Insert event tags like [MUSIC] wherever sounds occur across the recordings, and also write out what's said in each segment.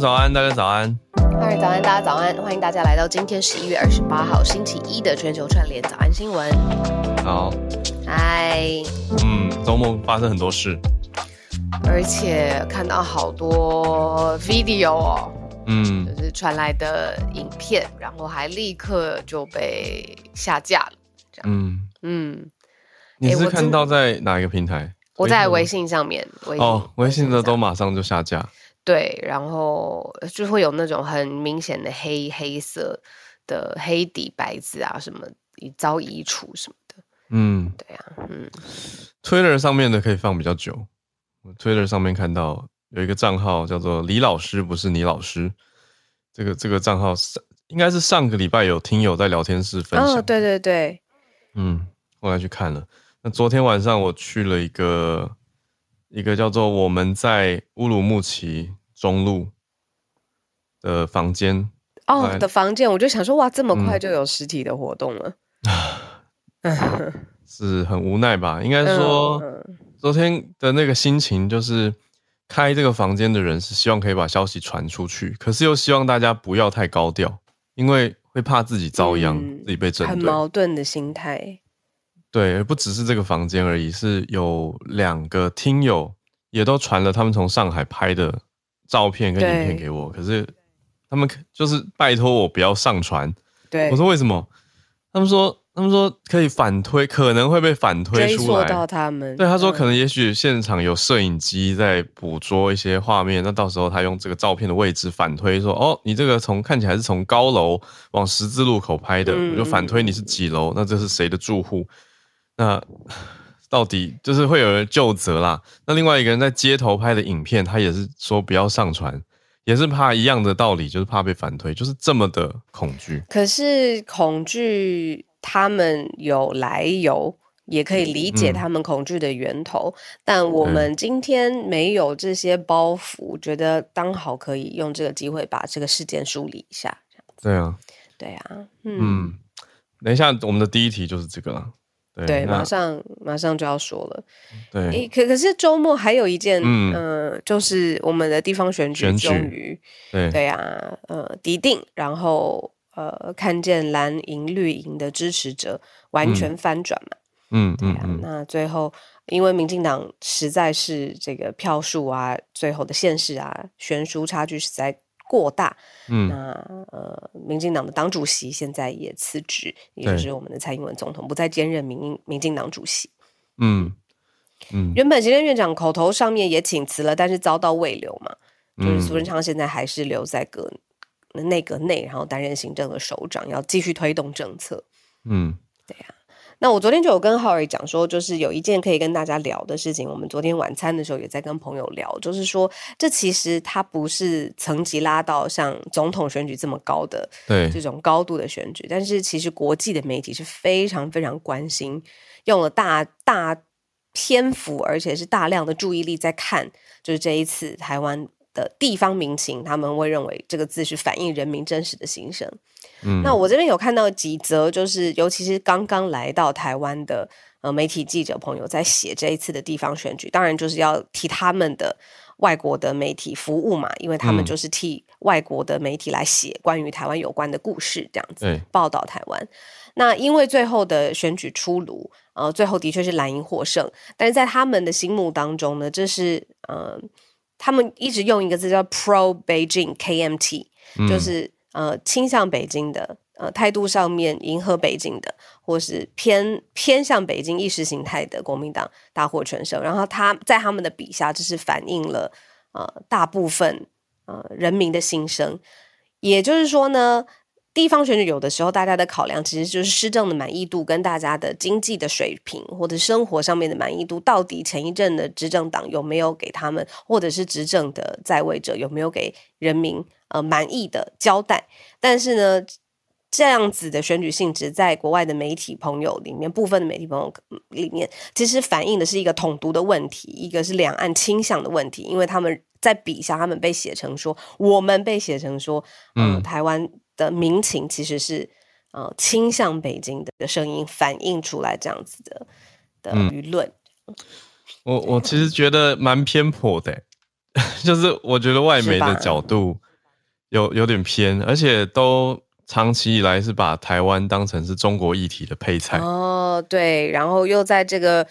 早安，大家早安。嗨，早安，大家早安，欢迎大家来到今天十一月二十八号星期一的全球串联早安新闻。好，嗨，嗯，周末发生很多事，而且看到好多 video 哦，嗯，就是传来的影片，然后还立刻就被下架了，这样，嗯嗯。你是看到在哪一个平台？我在微信上面，微信哦，微信的都马上就下架。对，然后就会有那种很明显的黑黑色的黑底白字啊，什么遭移除什么的。嗯，对啊，嗯。Twitter 上面的可以放比较久。Twitter 上面看到有一个账号叫做“李老师不是你老师”，这个这个账号上应该是上个礼拜有听友在聊天室分享。哦，对对对，嗯，后来去看了。那昨天晚上我去了一个一个叫做“我们在乌鲁木齐中路”的房间哦的房间，我就想说哇，这么快就有实体的活动了，嗯、[LAUGHS] 是很无奈吧？应该说，昨天的那个心情就是开这个房间的人是希望可以把消息传出去，可是又希望大家不要太高调，因为会怕自己遭殃，嗯、自己被针对，很矛盾的心态。对，而不只是这个房间而已，是有两个听友也都传了他们从上海拍的照片跟影片给我，可是他们就是拜托我不要上传。对，我说为什么？他们说他们说可以反推，可能会被反推出来。到他们。对，他说可能也许现场有摄影机在捕捉一些画面，那到时候他用这个照片的位置反推说，哦，你这个从看起来是从高楼往十字路口拍的，嗯、我就反推你是几楼，那这是谁的住户？那到底就是会有人就责啦。那另外一个人在街头拍的影片，他也是说不要上传，也是怕一样的道理，就是怕被反推，就是这么的恐惧。可是恐惧他们有来由，也可以理解他们恐惧的源头。嗯、但我们今天没有这些包袱，嗯、觉得刚好可以用这个机会把这个事件梳理一下。对啊，对啊，嗯。嗯，等一下，我们的第一题就是这个了。对，马上马上就要说了。对，可可是周末还有一件，嗯、呃，就是我们的地方选举终于，对对呀、啊，呃，敌定，然后呃，看见蓝营绿营的支持者完全翻转嘛，嗯，对呀、啊，嗯、那最后因为民进党实在是这个票数啊，最后的现实啊，悬殊差距实在。过大，嗯，那呃，民进党的党主席现在也辞职，也就是我们的蔡英文总统不再兼任民民进党主席，嗯嗯，原本行政院长口头上面也请辞了，但是遭到未留嘛，就是苏贞昌现在还是留在阁内阁内，然后担任行政的首长，要继续推动政策，嗯，对呀。那我昨天就有跟浩尔讲说，就是有一件可以跟大家聊的事情。我们昨天晚餐的时候也在跟朋友聊，就是说，这其实它不是层级拉到像总统选举这么高的对这种高度的选举，但是其实国际的媒体是非常非常关心，用了大大篇幅，而且是大量的注意力在看，就是这一次台湾的地方民情，他们会认为这个字是反映人民真实的心声。嗯，那我这边有看到几则，就是尤其是刚刚来到台湾的呃媒体记者朋友在写这一次的地方选举，当然就是要替他们的外国的媒体服务嘛，因为他们就是替外国的媒体来写关于台湾有关的故事，这样子对报道台湾。那因为最后的选举出炉，呃，最后的确是蓝营获胜，但是在他们的心目当中呢，这是呃，他们一直用一个字叫 Pro Beijing KMT，就是。呃，倾向北京的，呃，态度上面迎合北京的，或是偏偏向北京意识形态的国民党大获全胜。然后他在他们的笔下，这是反映了呃大部分呃人民的心声。也就是说呢，地方选举有的时候大家的考量其实就是施政的满意度跟大家的经济的水平或者生活上面的满意度，到底前一阵的执政党有没有给他们，或者是执政的在位者有没有给人民。呃，满意的交代，但是呢，这样子的选举性质，在国外的媒体朋友里面，部分的媒体朋友里面，其实反映的是一个统独的问题，一个是两岸倾向的问题，因为他们在笔下，他们被写成说，我们被写成说，呃、嗯，台湾的民情其实是呃倾向北京的声音，反映出来这样子的的舆论。嗯、我我其实觉得蛮偏颇的。[LAUGHS] 就是我觉得外媒的角度有有点偏，而且都长期以来是把台湾当成是中国议题的配菜。哦，对，然后又在这个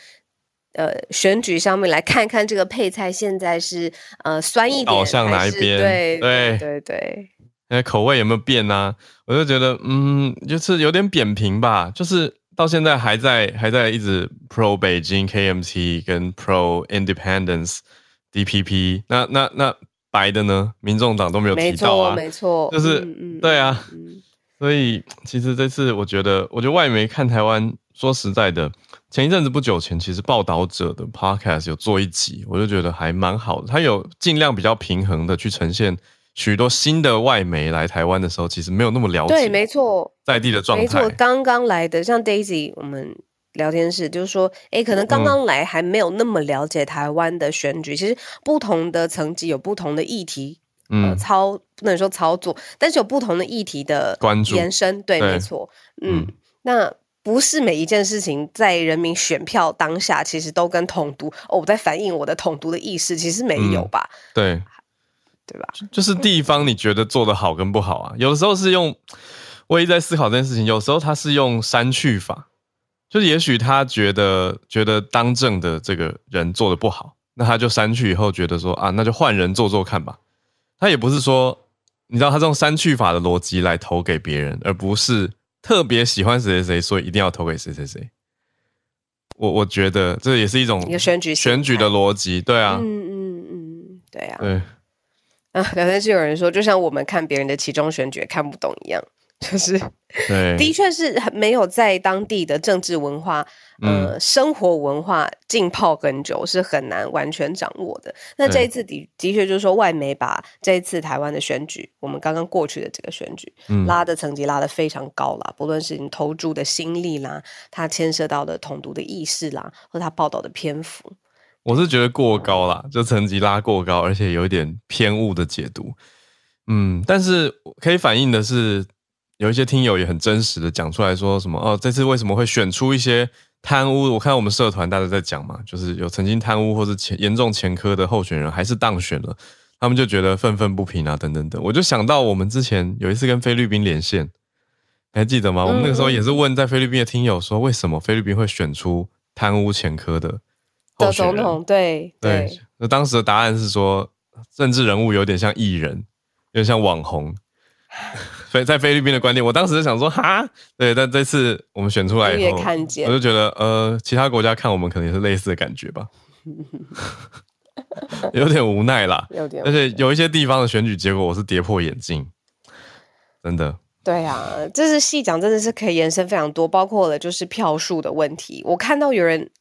呃选举上面来看看这个配菜现在是呃酸一点，倒向哪一边？对对对对，那口味有没有变啊？我就觉得嗯，就是有点扁平吧，就是。到现在还在还在一直 pro 北京 KMT 跟 pro Independence DPP，那那那白的呢？民众党都没有提到啊，没错，就是、嗯、对啊、嗯，所以其实这次我觉得，我觉得外媒看台湾，说实在的，前一阵子不久前，其实报道者的 podcast 有做一集，我就觉得还蛮好的，他有尽量比较平衡的去呈现。许多新的外媒来台湾的时候，其实没有那么了解。对，没错，在地的状态。没错，刚刚来的像 Daisy，我们聊天室就是说，哎，可能刚刚来还没有那么了解台湾的选举。嗯、其实不同的层级有不同的议题，嗯，呃、操不能说操作，但是有不同的议题的关注延伸。对，对没错，嗯，嗯，那不是每一件事情在人民选票当下，其实都跟统独哦，我在反映我的统独的意识，其实没有吧？嗯、对。对吧？就是地方，你觉得做的好跟不好啊？有的时候是用，我一直在思考这件事情。有时候他是用删去法，就是也许他觉得觉得当政的这个人做的不好，那他就删去以后觉得说啊，那就换人做做看吧。他也不是说，你知道他这种删去法的逻辑来投给别人，而不是特别喜欢谁谁谁，所以一定要投给谁谁谁。我我觉得这也是一种选举选举的逻辑，对啊，嗯嗯嗯，对啊，对。啊，聊天室有人说，就像我们看别人的其中选举看不懂一样，就是，对，的确是很没有在当地的政治文化、呃、嗯、生活文化浸泡很久，是很难完全掌握的。那这一次的的确就是说，外媒把这一次台湾的选举，我们刚刚过去的这个选举，嗯、拉的层级拉得非常高了，不论是你投注的心力啦，它牵涉到的统独的意识啦，或它报道的篇幅。我是觉得过高啦，就层级拉过高，而且有一点偏误的解读。嗯，但是可以反映的是，有一些听友也很真实的讲出来说什么哦，这次为什么会选出一些贪污？我看我们社团大家在讲嘛，就是有曾经贪污或是前严重前科的候选人还是当选了，他们就觉得愤愤不平啊，等等等。我就想到我们之前有一次跟菲律宾连线，还记得吗？我们那个时候也是问在菲律宾的听友说，为什么菲律宾会选出贪污前科的？的总统对对，那当时的答案是说，政治人物有点像艺人，有点像网红，所以在菲律宾的观点，我当时就想说哈，对，但这次我们选出来以后，我就觉得呃，其他国家看我们可能也是类似的感觉吧，[LAUGHS] 有点无奈啦，有点，而且有一些地方的选举结果，我是跌破眼镜，真的。对啊，这是细讲，真的是可以延伸非常多，包括了就是票数的问题，我看到有人。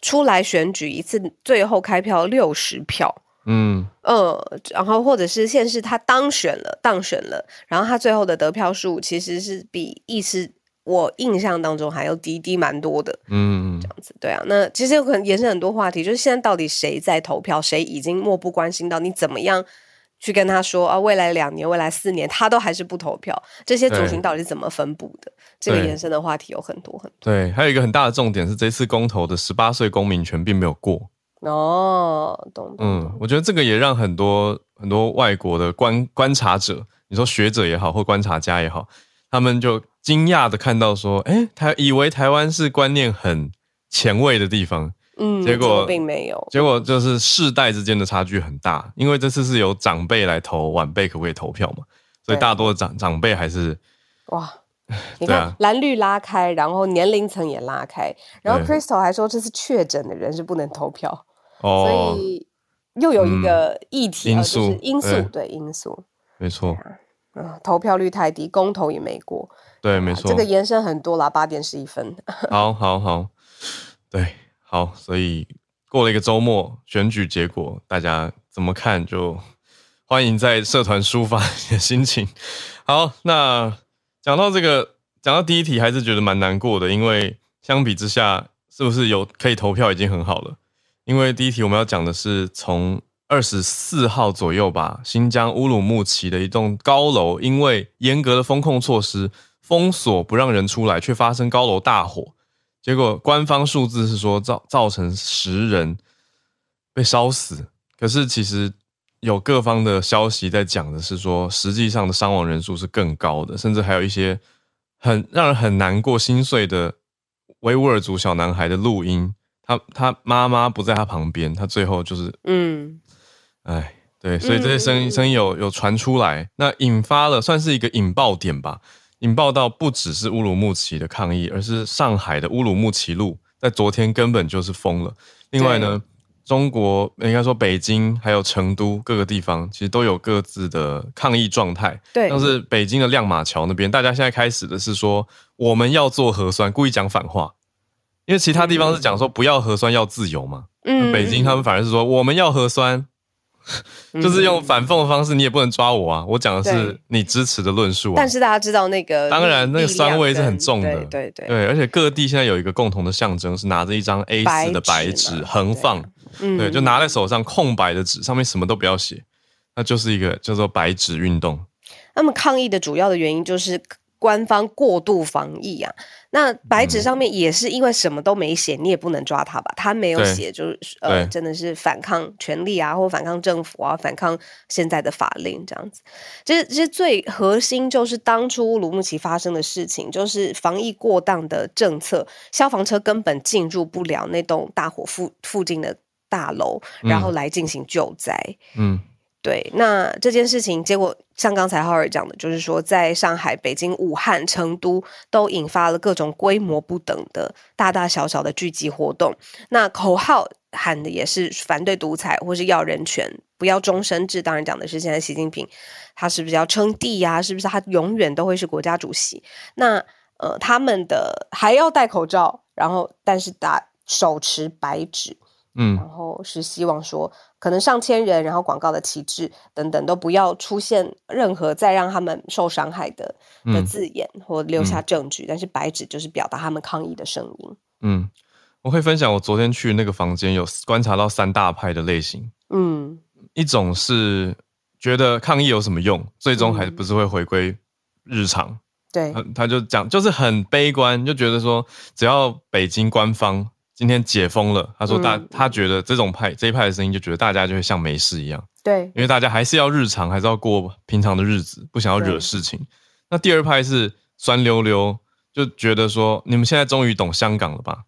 出来选举一次，最后开票六十票，嗯。呃，然后或者是现是他当选了，当选了，然后他最后的得票数其实是比意思我印象当中还要低低蛮多的，嗯，这样子，对啊，那其实有可能延伸很多话题，就是现在到底谁在投票，谁已经漠不关心到你怎么样？去跟他说啊，未来两年、未来四年，他都还是不投票。这些族群到底是怎么分布的？这个延伸的话题有很多很多。对，还有一个很大的重点是，这次公投的十八岁公民权并没有过。哦，懂懂。嗯，我觉得这个也让很多很多外国的观观察者，你说学者也好，或观察家也好，他们就惊讶的看到说，哎，台以为台湾是观念很前卫的地方。嗯，结果并没有，结果就是世代之间的差距很大，因为这次是由长辈来投，晚辈可不可以投票嘛？所以大多的长长辈还是哇，[LAUGHS] 你看蓝绿拉开，然后年龄层也拉开，然后 Crystal 还说这是确诊的人是不能投票，哦，所以又有一个议题因素，就是因素对。因素，没错，啊，投票率太低，公投也没过，对，没错，这个延伸很多啦，八点十一分，[LAUGHS] 好好好，对。好，所以过了一个周末，选举结果大家怎么看？就欢迎在社团抒发你的心情。好，那讲到这个，讲到第一题，还是觉得蛮难过的，因为相比之下，是不是有可以投票已经很好了？因为第一题我们要讲的是从二十四号左右吧，新疆乌鲁木齐的一栋高楼，因为严格的封控措施，封锁不让人出来，却发生高楼大火。结果官方数字是说造造成十人被烧死，可是其实有各方的消息在讲的是说，实际上的伤亡人数是更高的，甚至还有一些很让人很难过、心碎的维吾尔族小男孩的录音，他他妈妈不在他旁边，他最后就是嗯，哎，对，所以这些声音声音有有传出来，那引发了算是一个引爆点吧，引爆到不只是乌鲁木齐的抗议，而是上海的乌鲁木齐路在昨天根本就是封了。另外呢。中国应该说北京还有成都各个地方，其实都有各自的抗议状态。对，像是北京的亮马桥那边，大家现在开始的是说我们要做核酸，故意讲反话，因为其他地方是讲说不要核酸要自由嘛。嗯，北京他们反而是说我们要核酸，嗯、[LAUGHS] 就是用反讽的方式，你也不能抓我啊！我讲的是你支持的论述啊。但是大家知道那个，当然那个酸味是很重的。对对对，对，而且各地现在有一个共同的象征，是拿着一张 A 四的白纸横放。嗯，对，就拿在手上空白的纸，上面什么都不要写，那就是一个叫做白纸运动。那么抗议的主要的原因就是官方过度防疫啊。那白纸上面也是因为什么都没写，你也不能抓他吧？他没有写，就是呃，真的是反抗权力啊，或反抗政府啊，反抗现在的法令这样子。其实，其实最核心就是当初乌鲁木齐发生的事情，就是防疫过当的政策，消防车根本进入不了那栋大火附附近的。大楼，然后来进行救灾。嗯，对。那这件事情结果，像刚才浩尔讲的，就是说，在上海、北京、武汉、成都都引发了各种规模不等的大大小小的聚集活动。那口号喊的也是反对独裁，或是要人权，不要终身制。当然讲的是现在习近平，他是不是要称帝呀？是不是他永远都会是国家主席？那呃，他们的还要戴口罩，然后但是打手持白纸。嗯，然后是希望说，可能上千人，然后广告的旗帜等等都不要出现任何再让他们受伤害的的字眼或留下证据，嗯、但是白纸就是表达他们抗议的声音。嗯，我会分享我昨天去那个房间有观察到三大派的类型。嗯，一种是觉得抗议有什么用，最终还不是会回归日常。嗯、对，他他就讲就是很悲观，就觉得说只要北京官方。今天解封了，他说大、嗯、他觉得这种派这一派的声音就觉得大家就会像没事一样，对，因为大家还是要日常，还是要过平常的日子，不想要惹事情。那第二派是酸溜溜，就觉得说你们现在终于懂香港了吧？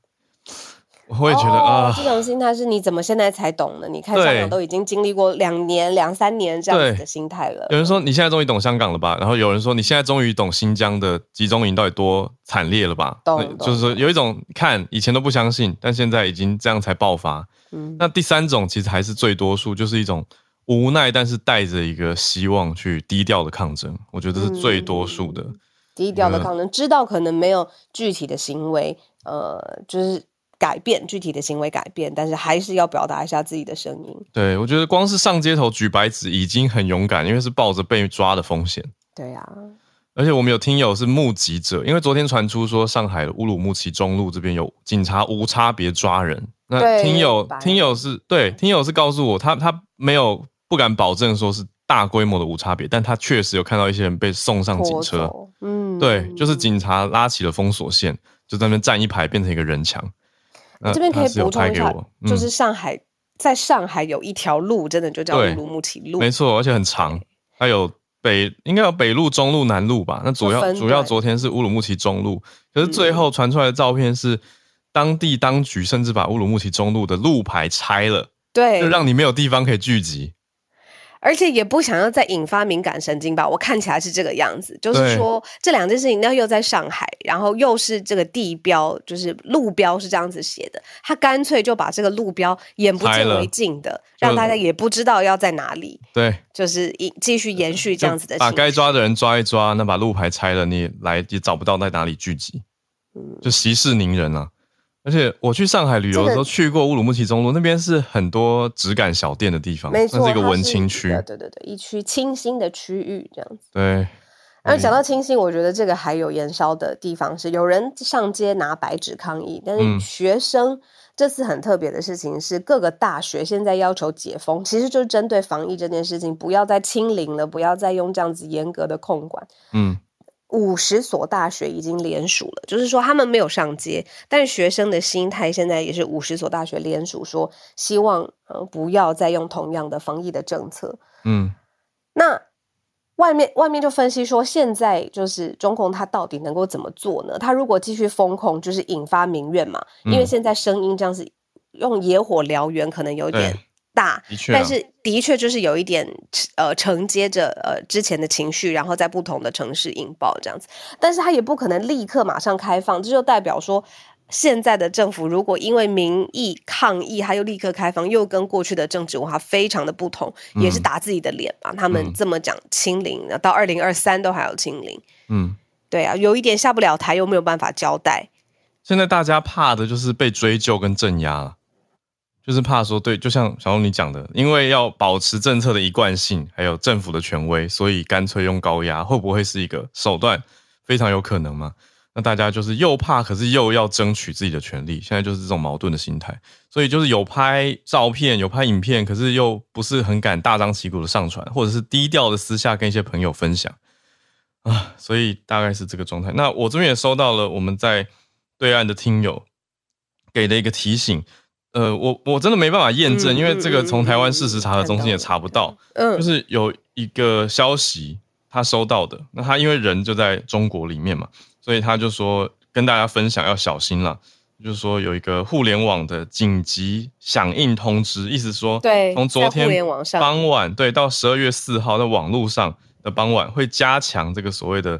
我也觉得啊，这种心态是你怎么现在才懂呢？你看香港都已经经历过两年、两三年这样子的心态了。有人说你现在终于懂香港了吧？然后有人说你现在终于懂新疆的集中营到底多惨烈了吧？懂，就是说有一种看以前都不相信，但现在已经这样才爆发。嗯，那第三种其实还是最多数，就是一种无奈，但是带着一个希望去低调的抗争。我觉得是最多数的、嗯、低调的抗争，知道可能没有具体的行为，呃，就是。改变具体的行为，改变，但是还是要表达一下自己的声音。对，我觉得光是上街头举白纸已经很勇敢，因为是抱着被抓的风险。对呀、啊，而且我们有听友是目击者，因为昨天传出说上海的乌鲁木齐中路这边有警察无差别抓人。那听友听友是对听友是告诉我，他他没有不敢保证说是大规模的无差别，但他确实有看到一些人被送上警车。嗯，对，就是警察拉起了封锁线，就在那边站一排，变成一个人墙。这边可以补充一下，嗯、就是上海，在上海有一条路，真的就叫乌鲁木齐路，没错，而且很长，它有北应该有北路、中路、南路吧？那主要主要昨天是乌鲁木齐中路，可是最后传出来的照片是，当地当局甚至把乌鲁木齐中路的路牌拆了，对，就让你没有地方可以聚集。而且也不想要再引发敏感神经吧，我看起来是这个样子，就是说这两件事情，那又在上海，然后又是这个地标，就是路标是这样子写的，他干脆就把这个路标眼不见为净的，让大家也不知道要在哪里，对，就是继续延续这样子的，把该抓的人抓一抓，那把路牌拆了，你来也找不到在哪里聚集，嗯，就息事宁人啊。而且我去上海旅游的时候，去过乌鲁木齐中路，那边是很多质感小店的地方，没错，那是一个文青区，对对对，一区清新的区域这样子。对，然后讲到清新，我觉得这个还有延烧的地方是，有人上街拿白纸抗议，但是学生这次很特别的事情是，各个大学现在要求解封，其实就是针对防疫这件事情，不要再清零了，不要再用这样子严格的控管。嗯。五十所大学已经联署了，就是说他们没有上街，但是学生的心态现在也是五十所大学联署说，希望呃不要再用同样的防疫的政策。嗯，那外面外面就分析说，现在就是中共他到底能够怎么做呢？他如果继续封控，就是引发民怨嘛，因为现在声音这样子用野火燎原，可能有点。大的确，但是的确就是有一点呃承接着呃之前的情绪，然后在不同的城市引爆这样子，但是他也不可能立刻马上开放，这就代表说现在的政府如果因为民意抗议，他又立刻开放，又跟过去的政治文化非常的不同，也是打自己的脸嘛。他们这么讲清零，到二零二三都还有清零，嗯，对啊，有一点下不了台，又没有办法交代。现在大家怕的就是被追究跟镇压了。就是怕说，对，就像小龙你讲的，因为要保持政策的一贯性，还有政府的权威，所以干脆用高压，会不会是一个手段？非常有可能嘛。那大家就是又怕，可是又要争取自己的权利，现在就是这种矛盾的心态。所以就是有拍照片，有拍影片，可是又不是很敢大张旗鼓的上传，或者是低调的私下跟一些朋友分享啊。所以大概是这个状态。那我这边也收到了我们在对岸的听友给的一个提醒。呃，我我真的没办法验证，嗯、因为这个从台湾事实查核中心也查不到。嗯，就是有一个消息他收到的，那他因为人就在中国里面嘛，所以他就说跟大家分享要小心了，就是说有一个互联网的紧急响应通知，意思说，对，从昨天傍晚对到十二月四号在网络上的傍晚会加强这个所谓的。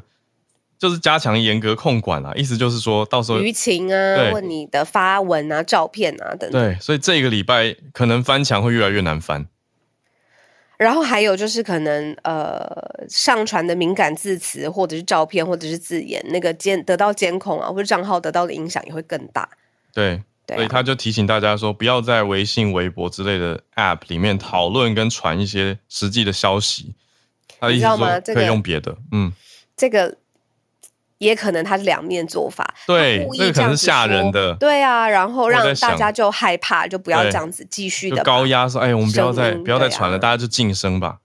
就是加强严格控管啊，意思就是说到时候舆情啊，问你的发文啊、照片啊等等。对，所以这个礼拜可能翻墙会越来越难翻。然后还有就是可能呃上传的敏感字词或者是照片或者是字眼，那个监得到监控啊，或者账号得到的影响也会更大。对，对啊，所以他就提醒大家说，不要在微信、微博之类的 App 里面讨论跟传一些实际的消息。他的意思说可以用别的，这个、嗯，这个。也可能他是两面做法，对，这个可能是吓人的，对啊，然后让大家就害怕，就不要这样子继续的高压说，哎，我们不要再不要再传了，啊、大家就噤声吧。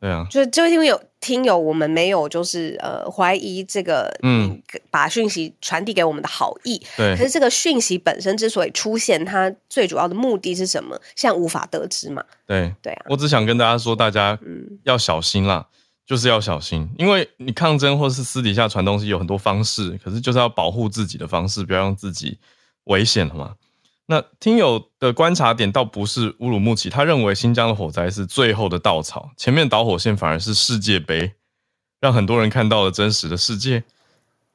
对啊，就就因为有听友，我们没有就是呃怀疑这个嗯把讯息传递给我们的好意，对，可是这个讯息本身之所以出现，它最主要的目的是什么？现在无法得知嘛。对对啊，我只想跟大家说，大家嗯要小心啦。就是要小心，因为你抗争或是私底下传东西有很多方式，可是就是要保护自己的方式，不要让自己危险了嘛。那听友的观察点倒不是乌鲁木齐，他认为新疆的火灾是最后的稻草，前面导火线反而是世界杯，让很多人看到了真实的世界，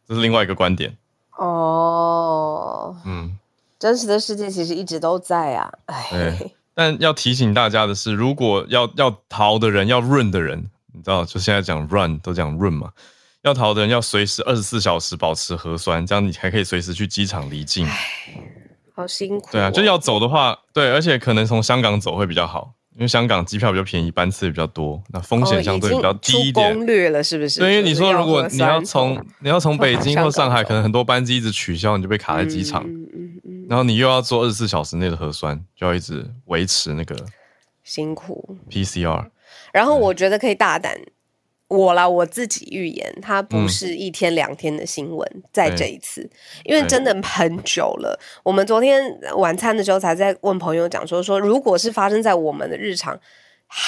这是另外一个观点。哦，嗯，真实的世界其实一直都在啊，哎，但要提醒大家的是，如果要要逃的人，要 run 的人。你知道，就现在讲 run 都讲 run 嘛，要逃的人要随时二十四小时保持核酸，这样你还可以随时去机场离境。好辛苦哦。对啊，就要走的话，对，而且可能从香港走会比较好，因为香港机票比较便宜，班次也比较多，那风险相对比较低一点。哦，攻略了是不是？对，因为你说如果你要从你要从北京或上海，可能很多班机一直取消，你就被卡在机场。嗯嗯嗯。然后你又要做二十四小时内的核酸，就要一直维持那个辛苦 PCR。然后我觉得可以大胆，我啦我自己预言，它不是一天两天的新闻，嗯、在这一次，因为真的很久了。我们昨天晚餐的时候才在问朋友讲说，说如果是发生在我们的日常，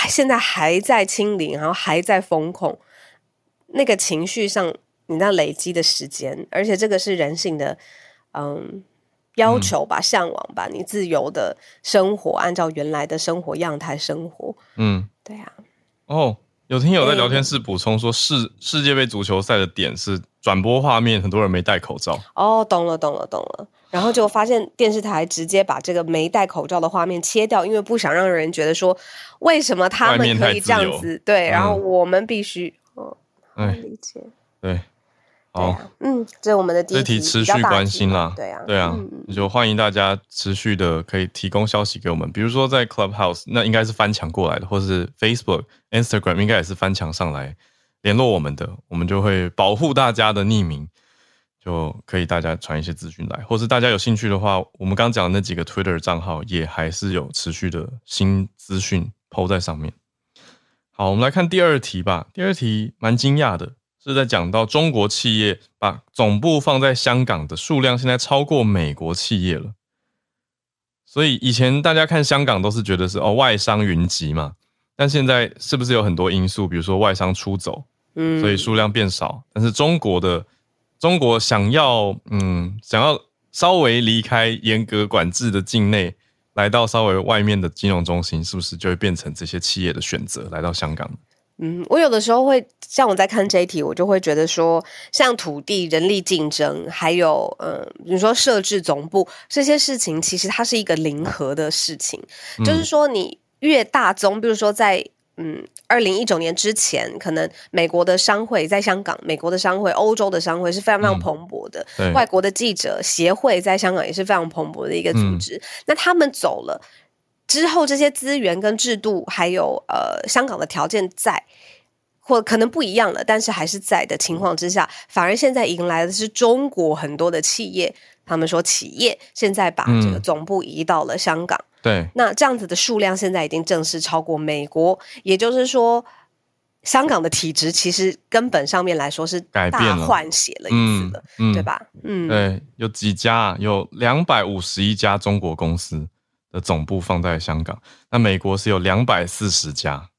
现在还在清零，然后还在封控，那个情绪上你那累积的时间，而且这个是人性的嗯要求吧，向往吧，你自由的生活，按照原来的生活样态生活，嗯，对啊。哦，有听友在聊天室补充说，世、欸、世界杯足球赛的点是转播画面，很多人没戴口罩。哦，懂了，懂了，懂了。然后就发现电视台直接把这个没戴口罩的画面切掉，因为不想让人觉得说，为什么他们可以这样子？对，然后我们必须，哦，嗯，理解，对。好，嗯，这是我们的第一题，这题持续关心啦，对啊，对啊，嗯、就欢迎大家持续的可以提供消息给我们，比如说在 Clubhouse，那应该是翻墙过来的，或是 Facebook、Instagram 应该也是翻墙上来联络我们的，我们就会保护大家的匿名，就可以大家传一些资讯来，或是大家有兴趣的话，我们刚讲的那几个 Twitter 账号也还是有持续的新资讯 PO 在上面。好，我们来看第二题吧，第二题蛮惊讶的。是在讲到中国企业把总部放在香港的数量，现在超过美国企业了。所以以前大家看香港都是觉得是哦外商云集嘛，但现在是不是有很多因素，比如说外商出走，嗯，所以数量变少。但是中国的中国想要嗯想要稍微离开严格管制的境内，来到稍微外面的金融中心，是不是就会变成这些企业的选择来到香港？嗯，我有的时候会像我在看这一题，我就会觉得说，像土地、人力竞争，还有嗯，比如说设置总部这些事情，其实它是一个零和的事情。嗯、就是说，你越大宗，比如说在嗯二零一九年之前，可能美国的商会在香港，美国的商会、欧洲的商会是非常非常蓬勃的，嗯、外国的记者协会在香港也是非常蓬勃的一个组织。嗯、那他们走了。之后，这些资源跟制度，还有呃香港的条件在，或可能不一样了，但是还是在的情况之下，反而现在迎来的是中国很多的企业，他们说企业现在把这个总部移到了香港。嗯、对，那这样子的数量现在已经正式超过美国，也就是说，香港的体制其实根本上面来说是大换血了一次的，嗯、对吧？嗯，对，有几家，有两百五十一家中国公司。的总部放在香港，那美国是有两百四十家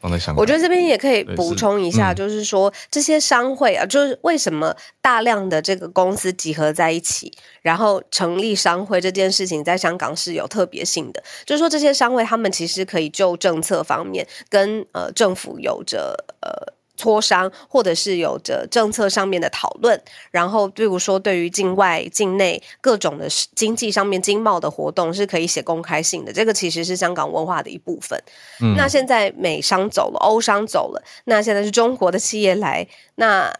放在香港。我觉得这边也可以补充一下，就是说、嗯、这些商会啊，就是为什么大量的这个公司集合在一起，然后成立商会这件事情，在香港是有特别性的。就是说这些商会，他们其实可以就政策方面跟呃政府有着呃。磋商，或者是有着政策上面的讨论，然后比如说对于境外、境内各种的经济上面经贸的活动是可以写公开信的，这个其实是香港文化的一部分。嗯，那现在美商走了，欧商走了，那现在是中国的企业来，那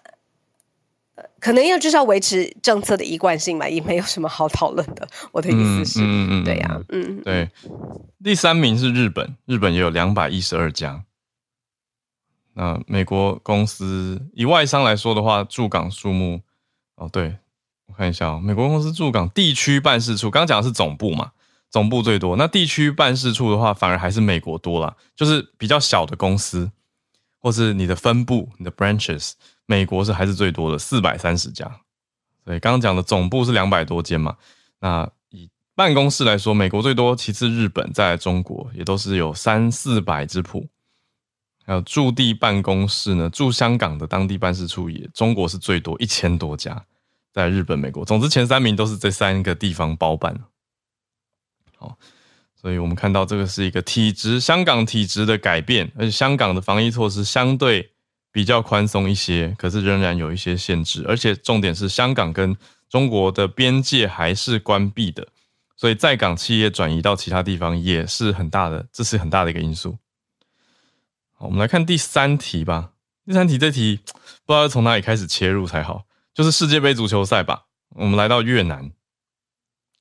可能要就是要维持政策的一贯性嘛，也没有什么好讨论的。我的意思是，嗯嗯，对呀，嗯，对。第三名是日本，日本也有两百一十二家。那美国公司以外商来说的话，驻港数目哦，对，我看一下哦，美国公司驻港地区办事处，刚刚讲的是总部嘛，总部最多。那地区办事处的话，反而还是美国多啦，就是比较小的公司，或是你的分部，你的 branches，美国是还是最多的，四百三十家。对，刚刚讲的总部是两百多间嘛，那以办公室来说，美国最多，其次日本，在中国，也都是有三四百支铺。还有驻地办公室呢，驻香港的当地办事处也，中国是最多一千多家，在日本、美国，总之前三名都是这三个地方包办。好，所以我们看到这个是一个体质，香港体质的改变，而且香港的防疫措施相对比较宽松一些，可是仍然有一些限制，而且重点是香港跟中国的边界还是关闭的，所以在港企业转移到其他地方也是很大的，这是很大的一个因素。好，我们来看第三题吧。第三题这题不知道从哪里开始切入才好，就是世界杯足球赛吧。我们来到越南，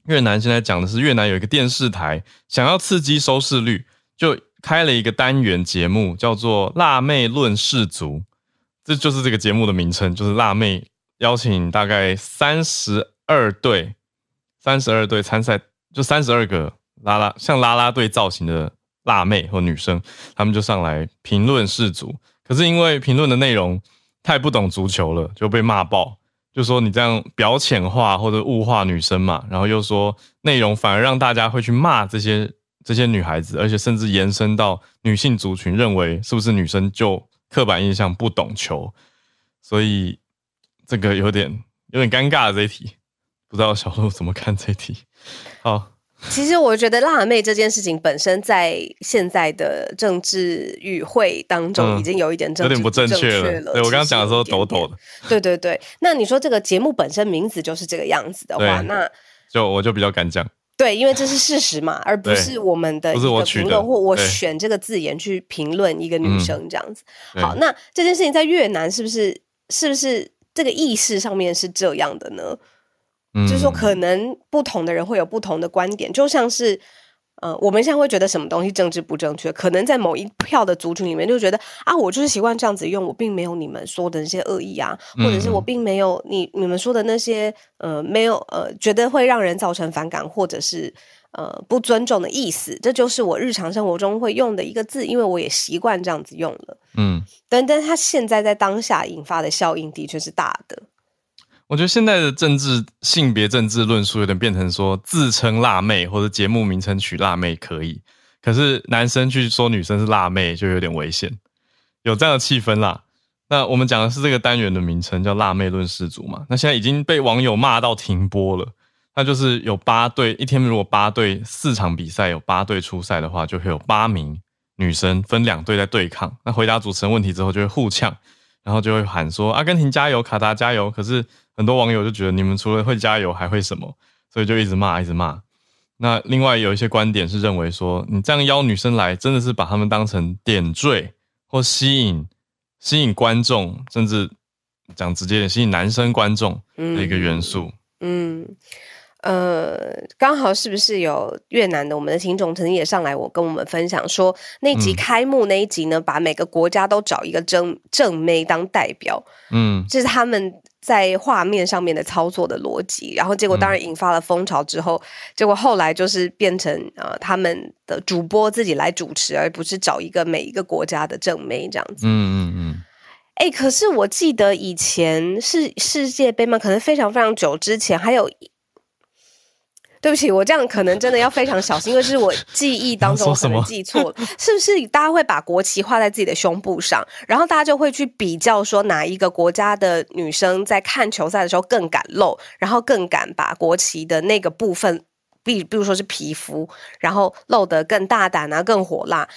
越南现在讲的是越南有一个电视台想要刺激收视率，就开了一个单元节目，叫做《辣妹论世足》，这就是这个节目的名称，就是辣妹邀请大概三十二队，三十二队参赛，就三十二个啦啦像啦啦队造型的。辣妹或女生，他们就上来评论世足，可是因为评论的内容太不懂足球了，就被骂爆，就说你这样表浅化或者物化女生嘛，然后又说内容反而让大家会去骂这些这些女孩子，而且甚至延伸到女性族群，认为是不是女生就刻板印象不懂球，所以这个有点有点尴尬的这一题，不知道小鹿怎么看这一题？好。其实我觉得辣妹这件事情本身在现在的政治语汇当中已经有一点政治、嗯、有点不正确了。了对我刚刚讲的时候抖抖的。对对对，那你说这个节目本身名字就是这个样子的话，那就我就比较敢讲。对，因为这是事实嘛，而不是我们的一个评论或我选这个字眼去评论一个女生这样子。嗯、好，那这件事情在越南是不是是不是这个意识上面是这样的呢？就是说，可能不同的人会有不同的观点，就像是呃，我们现在会觉得什么东西政治不正确，可能在某一票的族群里面就觉得啊，我就是习惯这样子用，我并没有你们说的那些恶意啊，或者是我并没有你你们说的那些呃没有呃觉得会让人造成反感或者是呃不尊重的意思，这就是我日常生活中会用的一个字，因为我也习惯这样子用了。嗯，但但他现在在当下引发的效应的确是大的。我觉得现在的政治性别政治论述有点变成说，自称辣妹或者节目名称取辣妹可以，可是男生去说女生是辣妹就有点危险，有这样的气氛啦。那我们讲的是这个单元的名称叫“辣妹论世族”嘛？那现在已经被网友骂到停播了。那就是有八队，一天如果八队四场比赛有八队出赛的话，就会有八名女生分两队在对抗。那回答主持人问题之后就会互呛，然后就会喊说：“阿根廷加油，卡达加油！”可是很多网友就觉得你们除了会加油还会什么，所以就一直骂一直骂。那另外有一些观点是认为说，你这样邀女生来，真的是把她们当成点缀或吸引吸引观众，甚至讲直接点，吸引男生观众的一个元素。嗯。嗯呃，刚好是不是有越南的我们的听众曾经也上来，我跟我们分享说，那集开幕那一集呢，嗯、把每个国家都找一个正正妹当代表，嗯，这是他们在画面上面的操作的逻辑。然后结果当然引发了风潮之后，嗯、结果后来就是变成呃他们的主播自己来主持，而不是找一个每一个国家的正妹这样子。嗯嗯嗯。哎、欸，可是我记得以前是世界杯嘛，可能非常非常久之前还有。对不起，我这样可能真的要非常小心，因为是我记忆当中 [LAUGHS] 可能记错了，[LAUGHS] 是不是？大家会把国旗画在自己的胸部上，然后大家就会去比较说哪一个国家的女生在看球赛的时候更敢露，然后更敢把国旗的那个部分，比比如说是皮肤，然后露得更大胆啊，更火辣。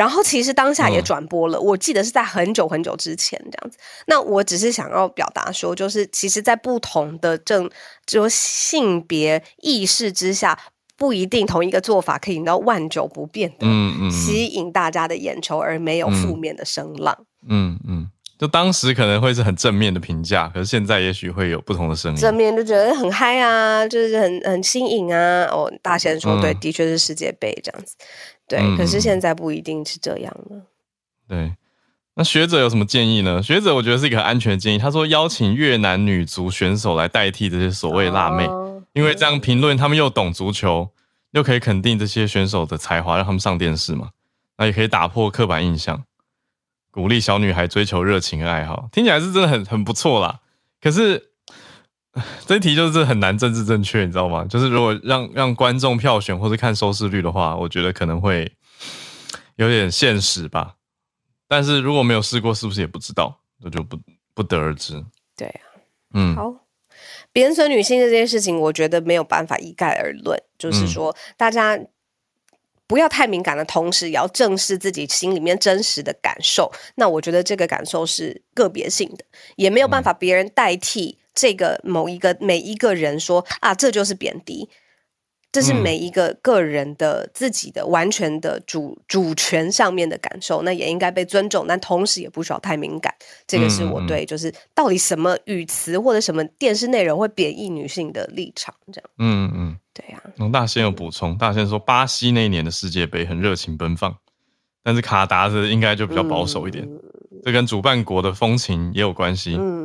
然后其实当下也转播了，嗯、我记得是在很久很久之前这样子。那我只是想要表达说，就是其实，在不同的正就性别意识之下，不一定同一个做法可以引到万久不变的，嗯嗯，吸引大家的眼球，而没有负面的声浪。嗯嗯，嗯，就当时可能会是很正面的评价，可是现在也许会有不同的声音。正面就觉得很嗨啊，就是很很新颖啊。哦，大仙说、嗯、对，的确是世界杯这样子。对，可是现在不一定是这样了。对，那学者有什么建议呢？学者我觉得是一个很安全的建议。他说邀请越南女足选手来代替这些所谓辣妹，哦、因为这样评论他们又懂足球，又可以肯定这些选手的才华，让他们上电视嘛。那也可以打破刻板印象，鼓励小女孩追求热情和爱好。听起来是真的很很不错啦。可是。[LAUGHS] 这一题就是很难政治正确，你知道吗？就是如果让让观众票选或者看收视率的话，我觉得可能会有点现实吧。但是如果没有试过，是不是也不知道？那就不不得而知。对啊，嗯，好，贬损女性的这件事情，我觉得没有办法一概而论。就是说，大家不要太敏感的同时，也要正视自己心里面真实的感受。那我觉得这个感受是个别性的，也没有办法别人代替。这个某一个每一个人说啊，这就是贬低，这是每一个个人的自己的完全的主主权上面的感受，那也应该被尊重，但同时也不需要太敏感。这个是我对，就是到底什么语词或者什么电视内容会贬义女性的立场，这样。嗯嗯，对呀。龙大仙有补充，大仙说巴西那一年的世界杯很热情奔放，但是卡达的应该就比较保守一点，嗯、这跟主办国的风情也有关系。嗯。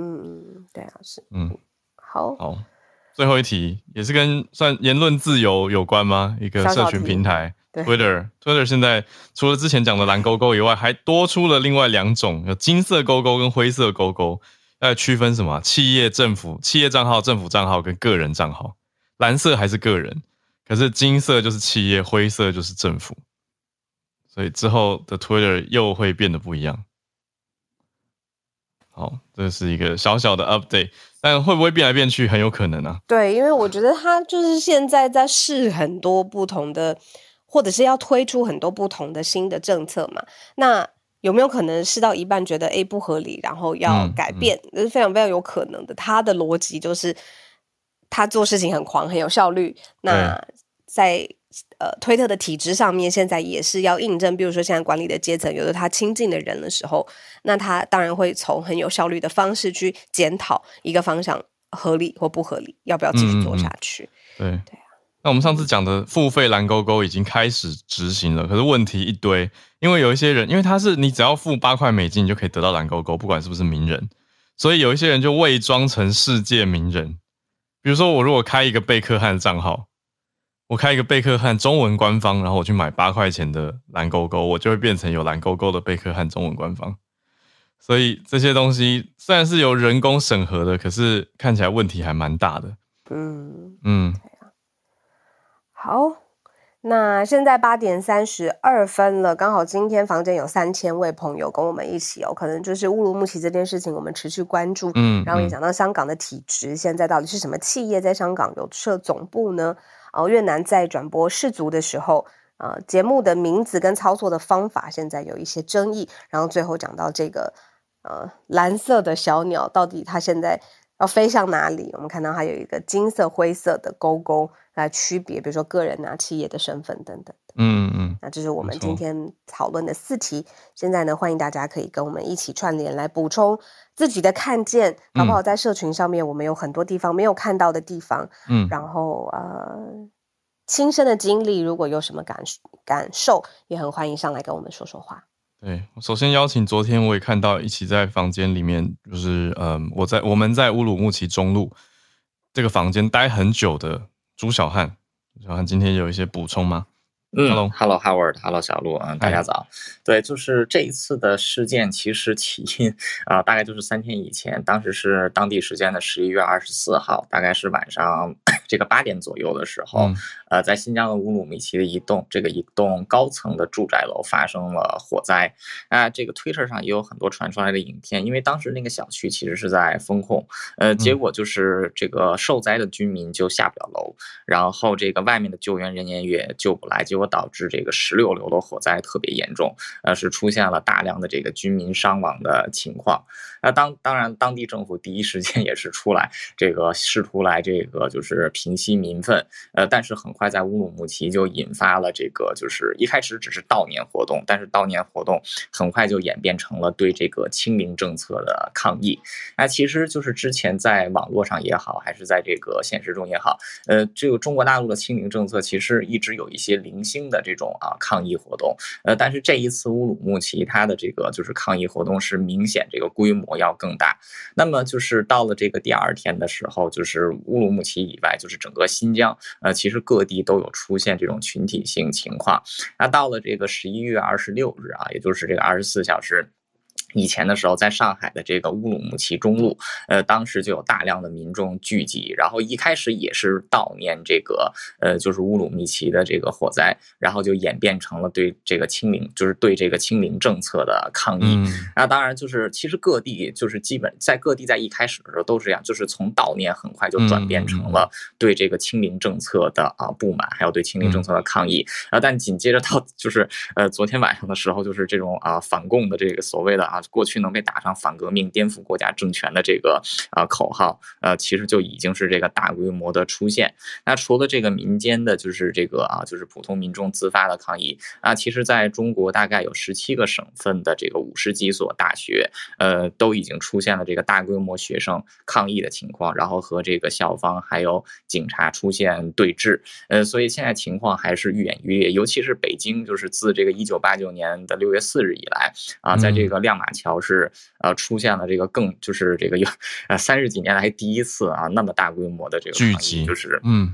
对啊，是。嗯，好。好，最后一题也是跟算言论自由有关吗？一个社群平台，Twitter，Twitter 现在除了之前讲的蓝勾勾以外，还多出了另外两种，有金色勾勾跟灰色勾勾，要区分什么？企业、政府、企业账号、政府账号跟个人账号，蓝色还是个人，可是金色就是企业，灰色就是政府，所以之后的 Twitter 又会变得不一样。好，这是一个小小的 update，但会不会变来变去，很有可能啊。对，因为我觉得他就是现在在试很多不同的，或者是要推出很多不同的新的政策嘛。那有没有可能试到一半觉得诶不合理，然后要改变？这、嗯嗯、是非常非常有可能的。他的逻辑就是他做事情很狂，很有效率。那在呃，推特的体制上面，现在也是要印证。比如说，现在管理的阶层有的他亲近的人的时候，那他当然会从很有效率的方式去检讨一个方向合理或不合理，要不要继续做下去。嗯嗯对，对啊。那我们上次讲的付费蓝勾勾已经开始执行了，可是问题一堆，因为有一些人，因为他是你只要付八块美金，你就可以得到蓝勾勾，不管是不是名人，所以有一些人就伪装成世界名人。比如说，我如果开一个贝克汉账号，我开一个贝克汉中文官方，然后我去买八块钱的蓝勾勾，我就会变成有蓝勾勾的贝克汉中文官方。所以这些东西虽然是由人工审核的，可是看起来问题还蛮大的。嗯嗯。好，那现在八点三十二分了，刚好今天房间有三千位朋友跟我们一起哦，可能就是乌鲁木齐这件事情，我们持续关注，嗯，然后也讲到香港的体制，现在到底是什么企业在香港有设总部呢？哦，越南在转播世足的时候，呃，节目的名字跟操作的方法现在有一些争议，然后最后讲到这个呃蓝色的小鸟，到底它现在要飞向哪里？我们看到它有一个金色、灰色的勾勾。来区别，比如说个人啊、企业的身份等等。嗯嗯，那这是我们今天讨论的四题。现在呢，欢迎大家可以跟我们一起串联来补充自己的看见，好不好？在社群上面，我们有很多地方没有看到的地方。嗯，然后呃，亲身的经历，如果有什么感感受，也很欢迎上来跟我们说说话。对，首先邀请昨天我也看到一起在房间里面，就是嗯、呃，我在我们在乌鲁木齐中路这个房间待很久的。朱小汉，小汉今天有一些补充吗？嗯，Hello Howard，Hello 小鹿啊，大家早。对，就是这一次的事件，其实起因啊、呃，大概就是三天以前，当时是当地时间的十一月二十四号，大概是晚上这个八点左右的时候，嗯、呃，在新疆的乌鲁木齐的一栋这个一栋高层的住宅楼发生了火灾。啊、呃，这个 Twitter 上也有很多传出来的影片，因为当时那个小区其实是在封控，呃，结果就是这个受灾的居民就下不了楼，然后这个外面的救援人员也救不来，结果。导致这个十六楼的火灾特别严重，呃，是出现了大量的这个居民伤亡的情况。那当当然，当地政府第一时间也是出来这个试图来这个就是平息民愤，呃，但是很快在乌鲁木齐就引发了这个就是一开始只是悼念活动，但是悼念活动很快就演变成了对这个清零政策的抗议。那其实就是之前在网络上也好，还是在这个现实中也好，呃，这个中国大陆的清零政策其实一直有一些零星。的这种啊抗议活动，呃，但是这一次乌鲁木齐它的这个就是抗议活动是明显这个规模要更大。那么就是到了这个第二天的时候，就是乌鲁木齐以外，就是整个新疆，呃，其实各地都有出现这种群体性情况。那到了这个十一月二十六日啊，也就是这个二十四小时。以前的时候，在上海的这个乌鲁木齐中路，呃，当时就有大量的民众聚集，然后一开始也是悼念这个，呃，就是乌鲁木齐的这个火灾，然后就演变成了对这个清零，就是对这个清零政策的抗议。嗯、那当然就是，其实各地就是基本在各地在一开始的时候都是这样，就是从悼念很快就转变成了对这个清零政策的啊不满，还有对清零政策的抗议。啊，但紧接着到就是呃昨天晚上的时候，就是这种啊反共的这个所谓的啊。过去能被打上反革命、颠覆国家政权的这个啊口号，呃，其实就已经是这个大规模的出现。那除了这个民间的，就是这个啊，就是普通民众自发的抗议啊，其实在中国大概有十七个省份的这个五十几所大学，呃，都已经出现了这个大规模学生抗议的情况，然后和这个校方还有警察出现对峙。呃，所以现在情况还是愈演愈烈，尤其是北京，就是自这个一九八九年的六月四日以来啊，在这个亮马。桥是呃出现了这个更就是这个有呃三十几年来第一次啊那么大规模的这个聚集，就是嗯。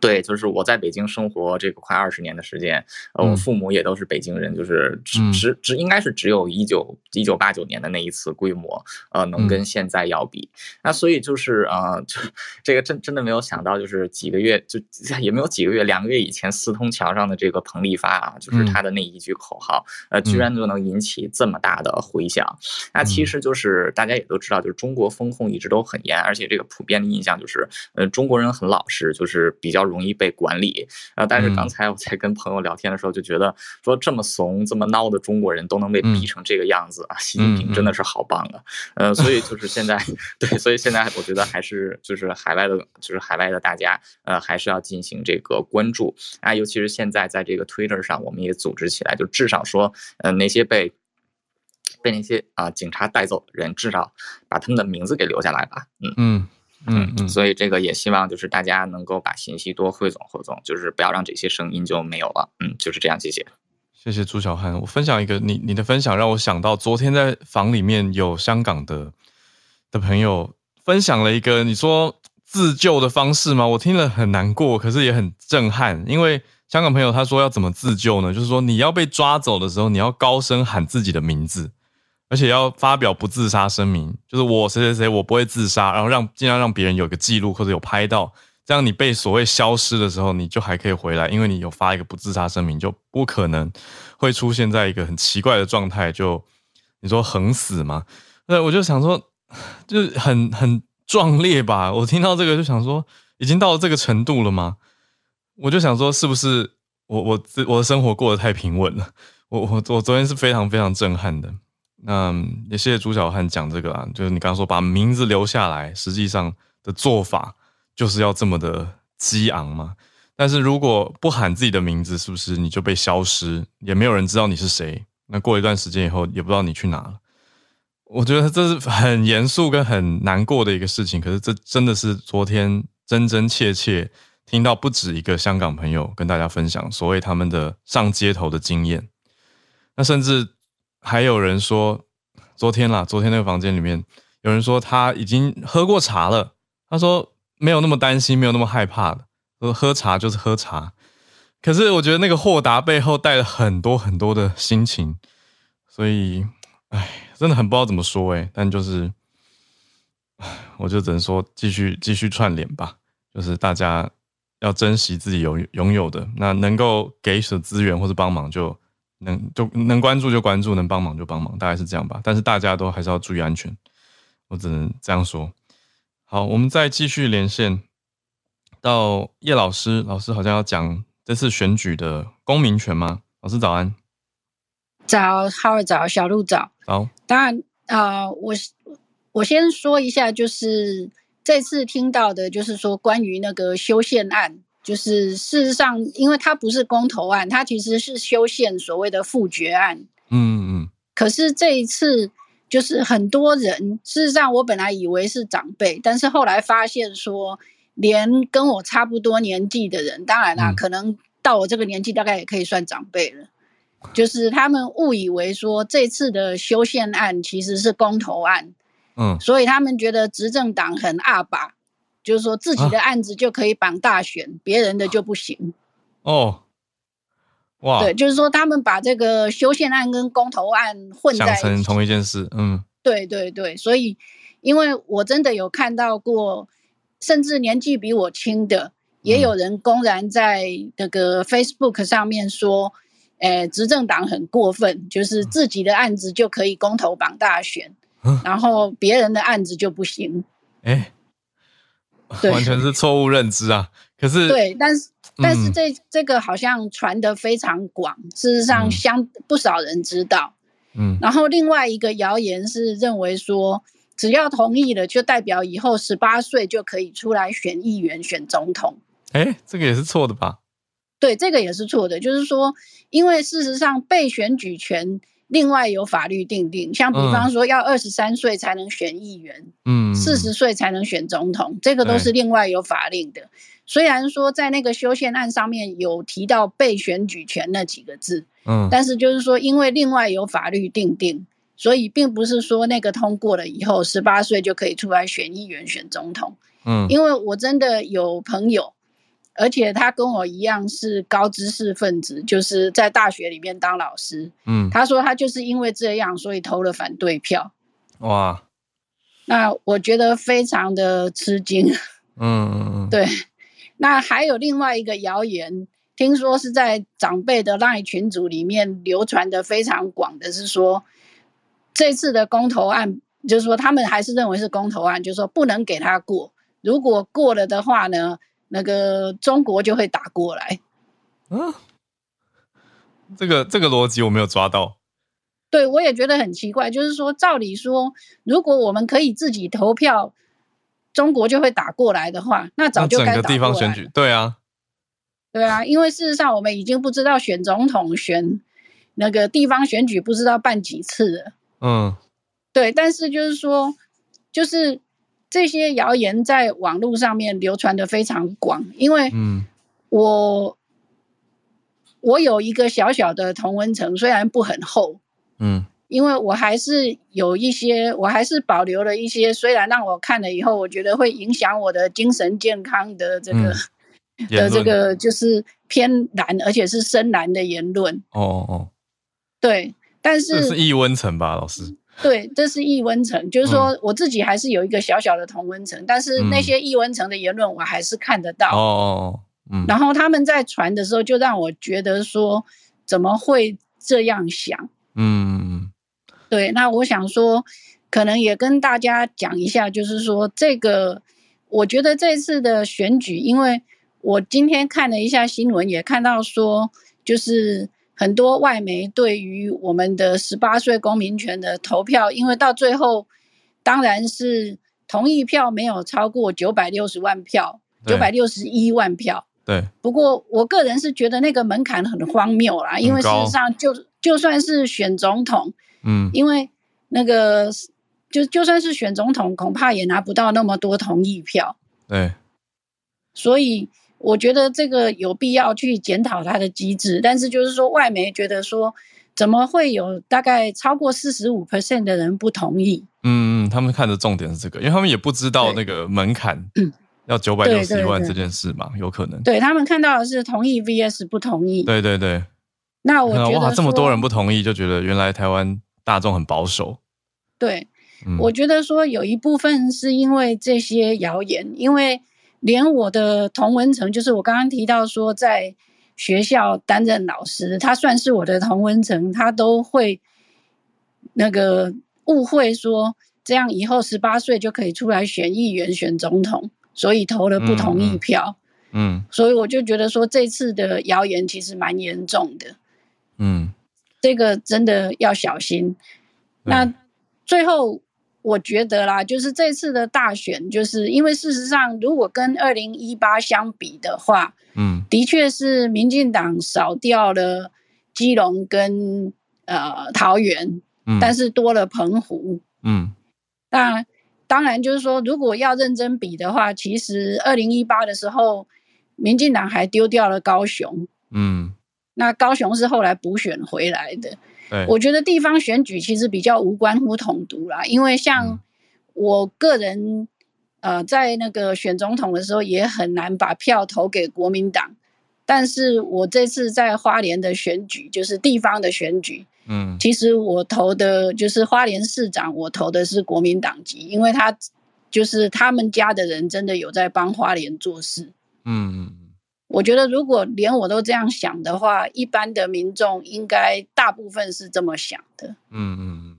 对，就是我在北京生活这个快二十年的时间，呃，我父母也都是北京人，就是只只只应该是只有一九一九八九年的那一次规模，呃，能跟现在要比。那所以就是呃，就这个真真的没有想到，就是几个月就也没有几个月，两个月以前四通桥上的这个彭丽发啊，就是他的那一句口号，呃，居然就能引起这么大的回响。那其实就是大家也都知道，就是中国风控一直都很严，而且这个普遍的印象就是，呃，中国人很老实，就是比较。比较容易被管理啊，但是刚才我在跟朋友聊天的时候就觉得，说这么怂、这么孬的中国人都能被逼成这个样子啊，习近平真的是好棒啊！呃，所以就是现在，[LAUGHS] 对，所以现在我觉得还是就是海外的，就是海外的大家，呃，还是要进行这个关注啊，尤其是现在在这个 Twitter 上，我们也组织起来，就至少说，呃，那些被被那些啊警察带走的人，至少把他们的名字给留下来吧。嗯嗯。嗯嗯，所以这个也希望就是大家能够把信息多汇总汇总，就是不要让这些声音就没有了。嗯，就是这样，谢谢。谢谢朱小汉，我分享一个你你的分享让我想到昨天在房里面有香港的的朋友分享了一个你说自救的方式吗？我听了很难过，可是也很震撼，因为香港朋友他说要怎么自救呢？就是说你要被抓走的时候，你要高声喊自己的名字，而且要发表不自杀声明，就是我谁谁谁我不会自杀，然后让尽量让别人有个记录或者有拍到。这样你被所谓消失的时候，你就还可以回来，因为你有发一个不自杀声明，就不可能会出现在一个很奇怪的状态，就你说横死吗？那我就想说，就是很很壮烈吧。我听到这个就想说，已经到了这个程度了吗？我就想说，是不是我我我的生活过得太平稳了？我我我昨天是非常非常震撼的。那也谢谢朱小汉讲这个啊，就是你刚刚说把名字留下来，实际上的做法。就是要这么的激昂吗？但是如果不喊自己的名字，是不是你就被消失，也没有人知道你是谁？那过一段时间以后，也不知道你去哪了。我觉得这是很严肃跟很难过的一个事情。可是这真的是昨天真真切切听到不止一个香港朋友跟大家分享所谓他们的上街头的经验。那甚至还有人说，昨天啦，昨天那个房间里面有人说他已经喝过茶了。他说。没有那么担心，没有那么害怕的。说喝茶就是喝茶，可是我觉得那个豁达背后带了很多很多的心情，所以，哎，真的很不知道怎么说哎。但就是，我就只能说继续继续串联吧。就是大家要珍惜自己有拥有的，那能够给的资源或者帮忙，就能就能关注就关注，能帮忙就帮忙，大概是这样吧。但是大家都还是要注意安全，我只能这样说。好，我们再继续连线到叶老师。老师好像要讲这次选举的公民权吗？老师早安。早，浩儿早，小鹿早。早。当然，啊、呃，我我先说一下，就是这次听到的，就是说关于那个修宪案，就是事实上，因为它不是公投案，它其实是修宪所谓的复决案。嗯嗯。可是这一次。就是很多人，事实上我本来以为是长辈，但是后来发现说，连跟我差不多年纪的人，当然啦，嗯、可能到我这个年纪，大概也可以算长辈了。就是他们误以为说，这次的修宪案其实是公投案，嗯，所以他们觉得执政党很阿爸，就是说自己的案子就可以绑大选，啊、别人的就不行。哦。哇，对，就是说他们把这个修宪案跟公投案混在一起，想成同一件事。嗯，对对对，所以因为我真的有看到过，甚至年纪比我轻的，也有人公然在那个 Facebook 上面说，诶，执政党很过分，就是自己的案子就可以公投绑大选，嗯、然后别人的案子就不行。哎，对，[LAUGHS] 完全是错误认知啊！可是对，但是。但是这这个好像传得非常广，事实上相不少人知道。嗯，然后另外一个谣言是认为说，只要同意了，就代表以后十八岁就可以出来选议员、选总统。哎，这个也是错的吧？对，这个也是错的。就是说，因为事实上被选举权另外有法律定定，像比方说要二十三岁才能选议员，嗯，四十岁才能选总统，这个都是另外有法令的。虽然说在那个修宪案上面有提到被选举权那几个字，嗯，但是就是说，因为另外有法律定定，所以并不是说那个通过了以后，十八岁就可以出来选议员、选总统，嗯，因为我真的有朋友，而且他跟我一样是高知识分子，就是在大学里面当老师，嗯，他说他就是因为这样，所以投了反对票，哇，那我觉得非常的吃惊，[LAUGHS] 嗯嗯嗯，对。那还有另外一个谣言，听说是在长辈的 LINE 群组里面流传的非常广的，是说这次的公投案，就是说他们还是认为是公投案，就是说不能给他过，如果过了的话呢，那个中国就会打过来。嗯，这个这个逻辑我没有抓到。对，我也觉得很奇怪，就是说照理说，如果我们可以自己投票。中国就会打过来的话，那早就该打地方选举，对啊，对啊，因为事实上我们已经不知道选总统、选那个地方选举不知道办几次了。嗯，对，但是就是说，就是这些谣言在网络上面流传的非常广，因为我、嗯、我有一个小小的同温层，虽然不很厚，嗯，因为我还是有一些，我还是保留了一些，虽然让我看了以后，我觉得会影响我的精神健康的这个、嗯、[LAUGHS] 的这个就是偏蓝，而且是深蓝的言论。哦哦，对，但是这是异温层吧，老师？对，这是异温层，就是说我自己还是有一个小小的同温层，嗯、但是那些异温层的言论我还是看得到。哦，嗯。然后他们在传的时候，就让我觉得说，怎么会这样想？嗯，对。那我想说，可能也跟大家讲一下，就是说这个，我觉得这次的选举，因为我今天看了一下新闻，也看到说，就是。很多外媒对于我们的十八岁公民权的投票，因为到最后当然是同意票没有超过九百六十万票，九百六十一万票。对。不过我个人是觉得那个门槛很荒谬啦，因为事实上就就算是选总统，嗯，因为那个就就算是选总统，恐怕也拿不到那么多同意票。对。所以。我觉得这个有必要去检讨它的机制，但是就是说，外媒觉得说，怎么会有大概超过四十五 percent 的人不同意？嗯嗯，他们看的重点是这个，因为他们也不知道那个门槛 [CLEARS THROAT] 要九百六十一万这件事嘛，有可能。对，他们看到的是同意 vs 不同意。对对对。那我觉得哇，这么多人不同意，就觉得原来台湾大众很保守。对，嗯，我觉得说有一部分是因为这些谣言，因为。连我的同文成，就是我刚刚提到说，在学校担任老师，他算是我的同文成，他都会那个误会说，这样以后十八岁就可以出来选议员、选总统，所以投了不同意票。嗯，嗯，所以我就觉得说，这次的谣言其实蛮严重的。嗯，这个真的要小心。那最后。我觉得啦，就是这次的大选，就是因为事实上，如果跟二零一八相比的话，嗯，的确是民进党少掉了基隆跟呃桃园，嗯，但是多了澎湖，嗯，那当然就是说，如果要认真比的话，其实二零一八的时候，民进党还丢掉了高雄，嗯，那高雄是后来补选回来的。我觉得地方选举其实比较无关乎统独啦，因为像我个人，呃，在那个选总统的时候也很难把票投给国民党，但是我这次在花莲的选举，就是地方的选举，嗯，其实我投的就是花莲市长，我投的是国民党籍，因为他就是他们家的人真的有在帮花莲做事，嗯嗯。我觉得，如果连我都这样想的话，一般的民众应该大部分是这么想的。嗯嗯嗯，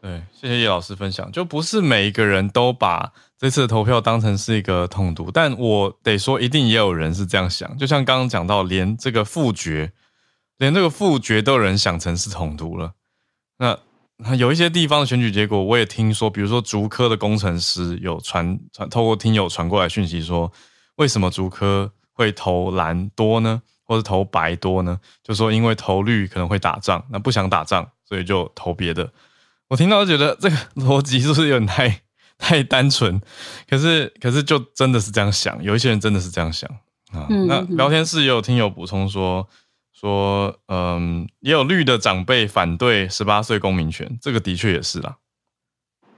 对，谢谢叶老师分享。就不是每一个人都把这次的投票当成是一个统独，但我得说，一定也有人是这样想。就像刚刚讲到，连这个复决，连这个复决都有人想成是统独了。那那有一些地方的选举结果，我也听说，比如说竹科的工程师有传传透过听友传过来讯息说，为什么竹科？会投蓝多呢，或者投白多呢？就说因为投绿可能会打仗，那不想打仗，所以就投别的。我听到就觉得这个逻辑是不是有点太太单纯？可是可是就真的是这样想，有一些人真的是这样想啊。那聊天室也有听友补充说说，嗯，也有绿的长辈反对十八岁公民权，这个的确也是啦，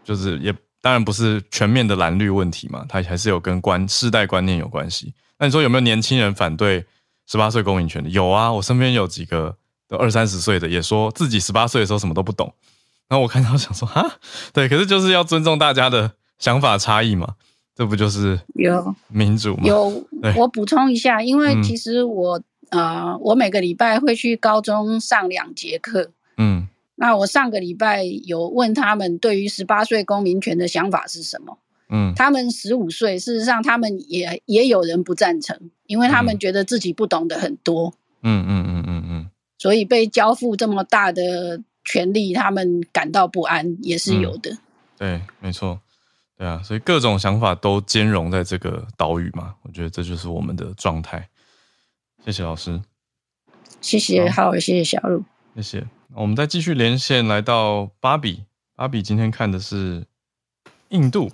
就是也当然不是全面的蓝绿问题嘛，它还是有跟观世代观念有关系。那你说有没有年轻人反对十八岁公民权的？有啊，我身边有几个都二三十岁的，也说自己十八岁的时候什么都不懂。然后我看到想说，哈，对，可是就是要尊重大家的想法差异嘛，这不就是有民主吗？有，有我补充一下，因为其实我、嗯、呃，我每个礼拜会去高中上两节课，嗯，那我上个礼拜有问他们对于十八岁公民权的想法是什么？嗯，他们十五岁，事实上他们也也有人不赞成，因为他们觉得自己不懂得很多。嗯嗯嗯嗯嗯，所以被交付这么大的权利，他们感到不安也是有的。嗯、对，没错，对啊，所以各种想法都兼容在这个岛屿嘛，我觉得这就是我们的状态。谢谢老师，谢谢，好，谢谢小路，谢谢。我们再继续连线来到芭比，芭比今天看的是印度。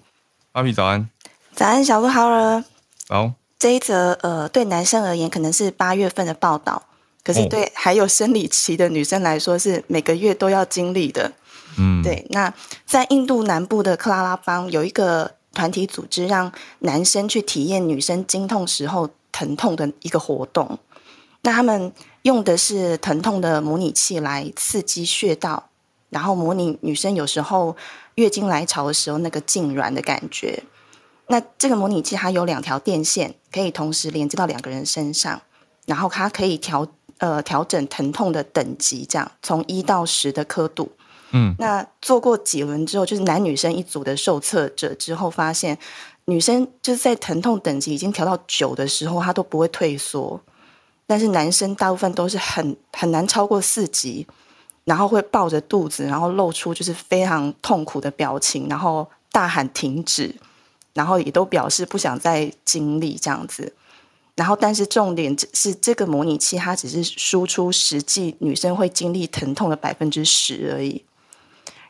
芭比早安，早安，小鹿好了。好，这一则呃，对男生而言可能是八月份的报道，可是对还有生理期的女生来说是每个月都要经历的。嗯，对。那在印度南部的克拉拉邦有一个团体组织，让男生去体验女生经痛时候疼痛的一个活动。那他们用的是疼痛的模拟器来刺激穴道，然后模拟女生有时候月经来潮的时候那个痉挛的感觉。那这个模拟器它有两条电线，可以同时连接到两个人身上，然后它可以调呃调整疼痛的等级，这样从一到十的刻度。嗯，那做过几轮之后，就是男女生一组的受测者之后发现，女生就是在疼痛等级已经调到九的时候，她都不会退缩。但是男生大部分都是很很难超过四级，然后会抱着肚子，然后露出就是非常痛苦的表情，然后大喊停止，然后也都表示不想再经历这样子。然后，但是重点是这个模拟器它只是输出实际女生会经历疼痛的百分之十而已。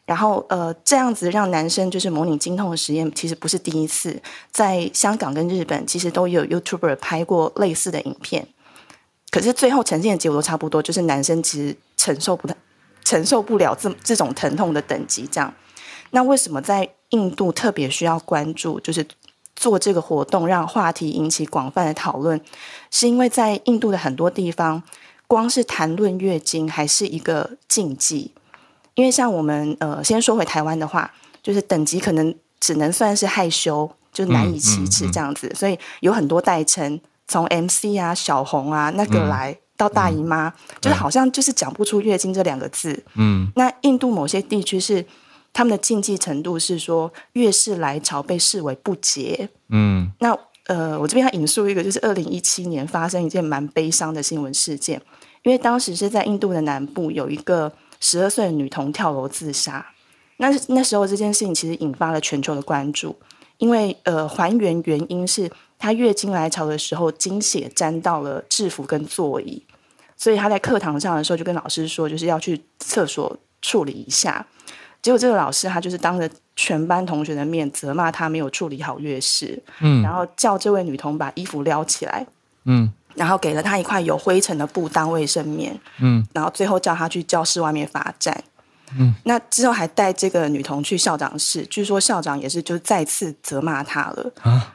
然后，呃，这样子让男生就是模拟经痛的实验，其实不是第一次，在香港跟日本其实都有 YouTuber 拍过类似的影片。可是最后呈现的结果都差不多，就是男生其实承受不太承受不了这这种疼痛的等级。这样，那为什么在印度特别需要关注？就是做这个活动，让话题引起广泛的讨论，是因为在印度的很多地方，光是谈论月经还是一个禁忌。因为像我们呃，先说回台湾的话，就是等级可能只能算是害羞，就难以启齿这样子，嗯嗯嗯、所以有很多代称。从 MC 啊、小红啊那个来到大姨妈，嗯、就是好像就是讲不出月经这两个字。嗯，那印度某些地区是他们的禁忌程度是说月事来潮被视为不洁。嗯，那呃，我这边要引述一个，就是二零一七年发生一件蛮悲伤的新闻事件，因为当时是在印度的南部有一个十二岁的女童跳楼自杀。那那时候这件事情其实引发了全球的关注，因为呃，还原原因是。她月经来潮的时候，经血沾到了制服跟座椅，所以她在课堂上的时候就跟老师说，就是要去厕所处理一下。结果这个老师他就是当着全班同学的面责骂她没有处理好月事，嗯，然后叫这位女童把衣服撩起来，嗯，然后给了她一块有灰尘的布当卫生棉，嗯，然后最后叫她去教室外面罚站，嗯，那之后还带这个女童去校长室，据说校长也是就再次责骂她了啊。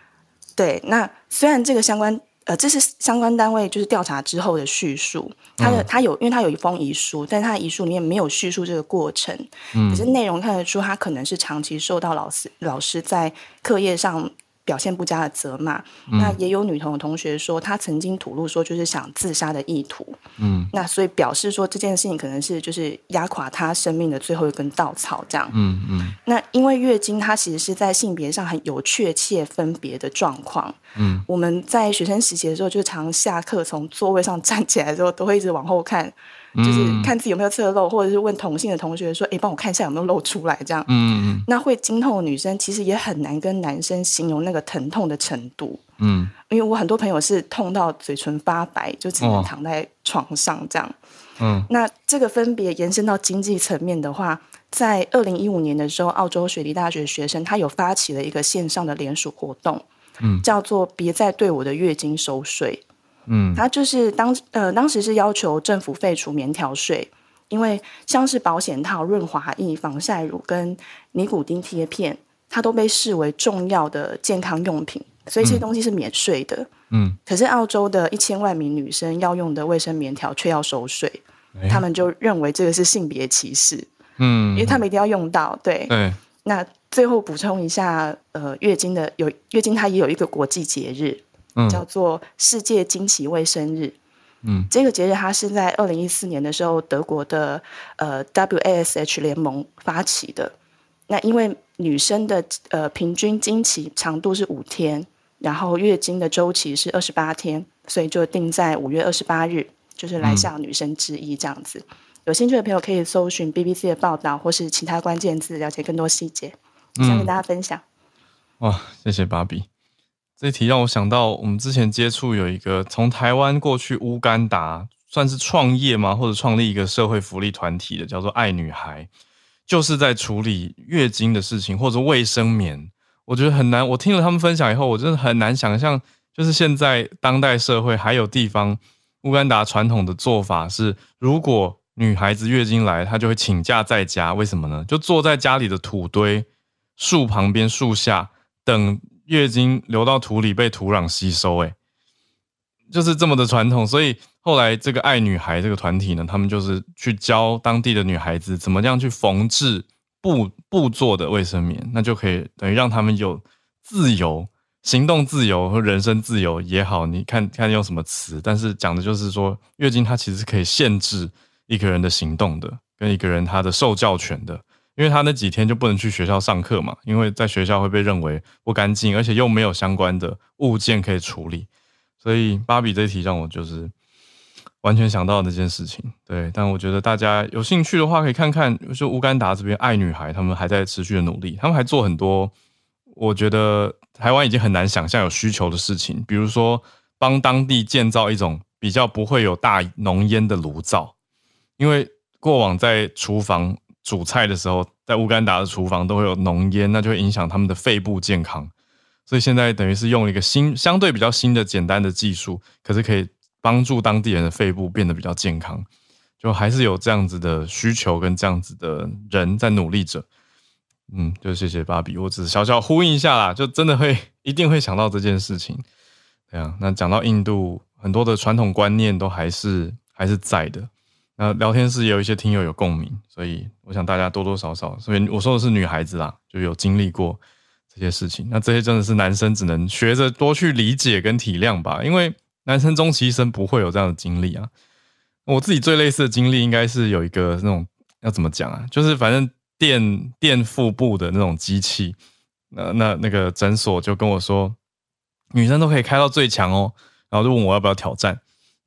对，那虽然这个相关呃，这是相关单位就是调查之后的叙述，他的他有，因为他有一封遗书，但他的遗书里面没有叙述这个过程，嗯，可是内容看得出他可能是长期受到老师老师在课业上。表现不佳的责骂，嗯、那也有女童的同学说，她曾经吐露说就是想自杀的意图，嗯，那所以表示说这件事情可能是就是压垮她生命的最后一根稻草，这样，嗯嗯。嗯那因为月经它其实是在性别上很有确切分别的状况，嗯，我们在学生时期的时候就常下课从座位上站起来的时候都会一直往后看。就是看自己有没有侧漏，或者是问同性的同学说：“哎，帮我看一下有没有漏出来。”这样，嗯，那会经痛的女生其实也很难跟男生形容那个疼痛的程度，嗯，因为我很多朋友是痛到嘴唇发白，就只能躺在床上这样，嗯，那这个分别延伸到经济层面的话，在二零一五年的时候，澳洲雪梨大学学生他有发起了一个线上的联署活动，嗯，叫做“别再对我的月经收税”。嗯，他就是当呃当时是要求政府废除棉条税，因为像是保险套、润滑液、防晒乳跟尼古丁贴片，它都被视为重要的健康用品，所以这些东西是免税的。嗯，可是澳洲的一千万名女生要用的卫生棉条却要收税，欸、他们就认为这个是性别歧视。嗯，因为他们一定要用到。对，对那最后补充一下，呃，月经的有月经，它也有一个国际节日。叫做世界惊奇卫生日，嗯，这个节日它是在二零一四年的时候，德国的呃 WASH 联盟发起的。那因为女生的呃平均经期长度是五天，然后月经的周期是二十八天，所以就定在五月二十八日，就是来向女生致意这样子。嗯、有兴趣的朋友可以搜寻 BBC 的报道或是其他关键字，了解更多细节。想跟大家分享。哇，谢谢芭比。这题让我想到，我们之前接触有一个从台湾过去乌干达，算是创业吗？或者创立一个社会福利团体的，叫做爱女孩，就是在处理月经的事情或者卫生棉。我觉得很难。我听了他们分享以后，我真的很难想象，就是现在当代社会还有地方，乌干达传统的做法是，如果女孩子月经来，她就会请假在家。为什么呢？就坐在家里的土堆、树旁边、树下，等月经流到土里被土壤吸收。诶，就是这么的传统。所以后来这个爱女孩这个团体呢，他们就是去教当地的女孩子怎么样去缝制。布布做的卫生棉，那就可以等于让他们有自由行动、自由和人身自由也好。你看看用什么词，但是讲的就是说，月经它其实是可以限制一个人的行动的，跟一个人他的受教权的，因为他那几天就不能去学校上课嘛，因为在学校会被认为不干净，而且又没有相关的物件可以处理，所以芭比这题让我就是。完全想到那件事情，对，但我觉得大家有兴趣的话，可以看看，就乌干达这边爱女孩，他们还在持续的努力，他们还做很多，我觉得台湾已经很难想象有需求的事情，比如说帮当地建造一种比较不会有大浓烟的炉灶，因为过往在厨房煮菜的时候，在乌干达的厨房都会有浓烟，那就会影响他们的肺部健康，所以现在等于是用了一个新、相对比较新的简单的技术，可是可以。帮助当地人的肺部变得比较健康，就还是有这样子的需求跟这样子的人在努力着。嗯，就谢谢芭比，我只是小小呼应一下啦，就真的会一定会想到这件事情。对啊，那讲到印度，很多的传统观念都还是还是在的。那聊天室也有一些听友有共鸣，所以我想大家多多少少，所以我说的是女孩子啦，就有经历过这些事情。那这些真的是男生只能学着多去理解跟体谅吧，因为。男生终其一生不会有这样的经历啊！我自己最类似的经历应该是有一个那种要怎么讲啊？就是反正垫垫腹部的那种机器，那那那个诊所就跟我说，女生都可以开到最强哦，然后就问我要不要挑战，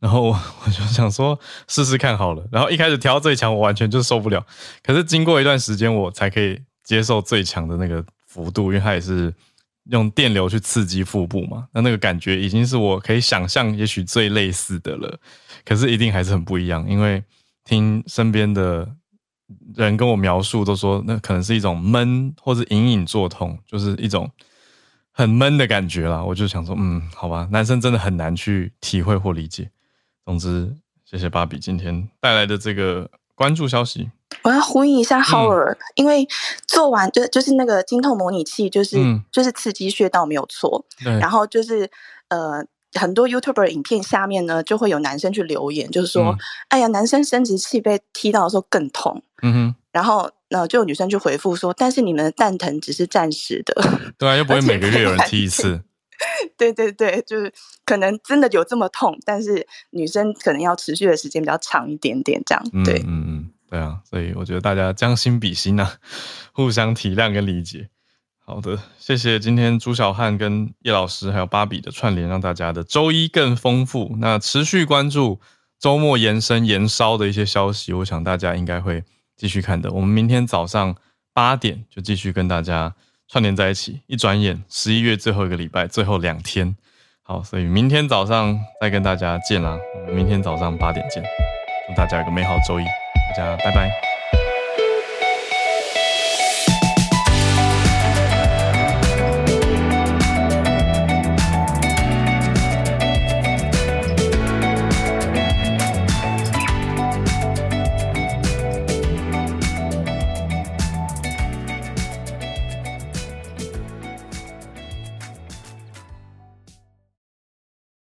然后我我就想说试试看好了。然后一开始调到最强，我完全就受不了。可是经过一段时间，我才可以接受最强的那个幅度，因为它也是。用电流去刺激腹部嘛，那那个感觉已经是我可以想象，也许最类似的了。可是一定还是很不一样，因为听身边的人跟我描述，都说那可能是一种闷或者隐隐作痛，就是一种很闷的感觉啦。我就想说，嗯，好吧，男生真的很难去体会或理解。总之，谢谢芭比今天带来的这个关注消息。我要呼应一下 Howard，、嗯、因为做完就就是那个经痛模拟器，就是、嗯、就是刺激穴道没有错。然后就是呃，很多 YouTuber 影片下面呢，就会有男生去留言，就是说，嗯、哎呀，男生生殖器被踢到的时候更痛。嗯哼。然后那、呃、就有女生去回复说，但是你们的蛋疼只是暂时的。对啊，又不会每个月有人踢一次。[LAUGHS] 对对对，就是可能真的有这么痛，但是女生可能要持续的时间比较长一点点，这样。对，嗯嗯。嗯对啊，所以我觉得大家将心比心啊，互相体谅跟理解。好的，谢谢今天朱小汉跟叶老师还有芭比的串联，让大家的周一更丰富。那持续关注周末延伸延烧的一些消息，我想大家应该会继续看的。我们明天早上八点就继续跟大家串联在一起。一转眼十一月最后一个礼拜，最后两天，好，所以明天早上再跟大家见啦。明天早上八点见，祝大家有个美好周一。大家拜拜。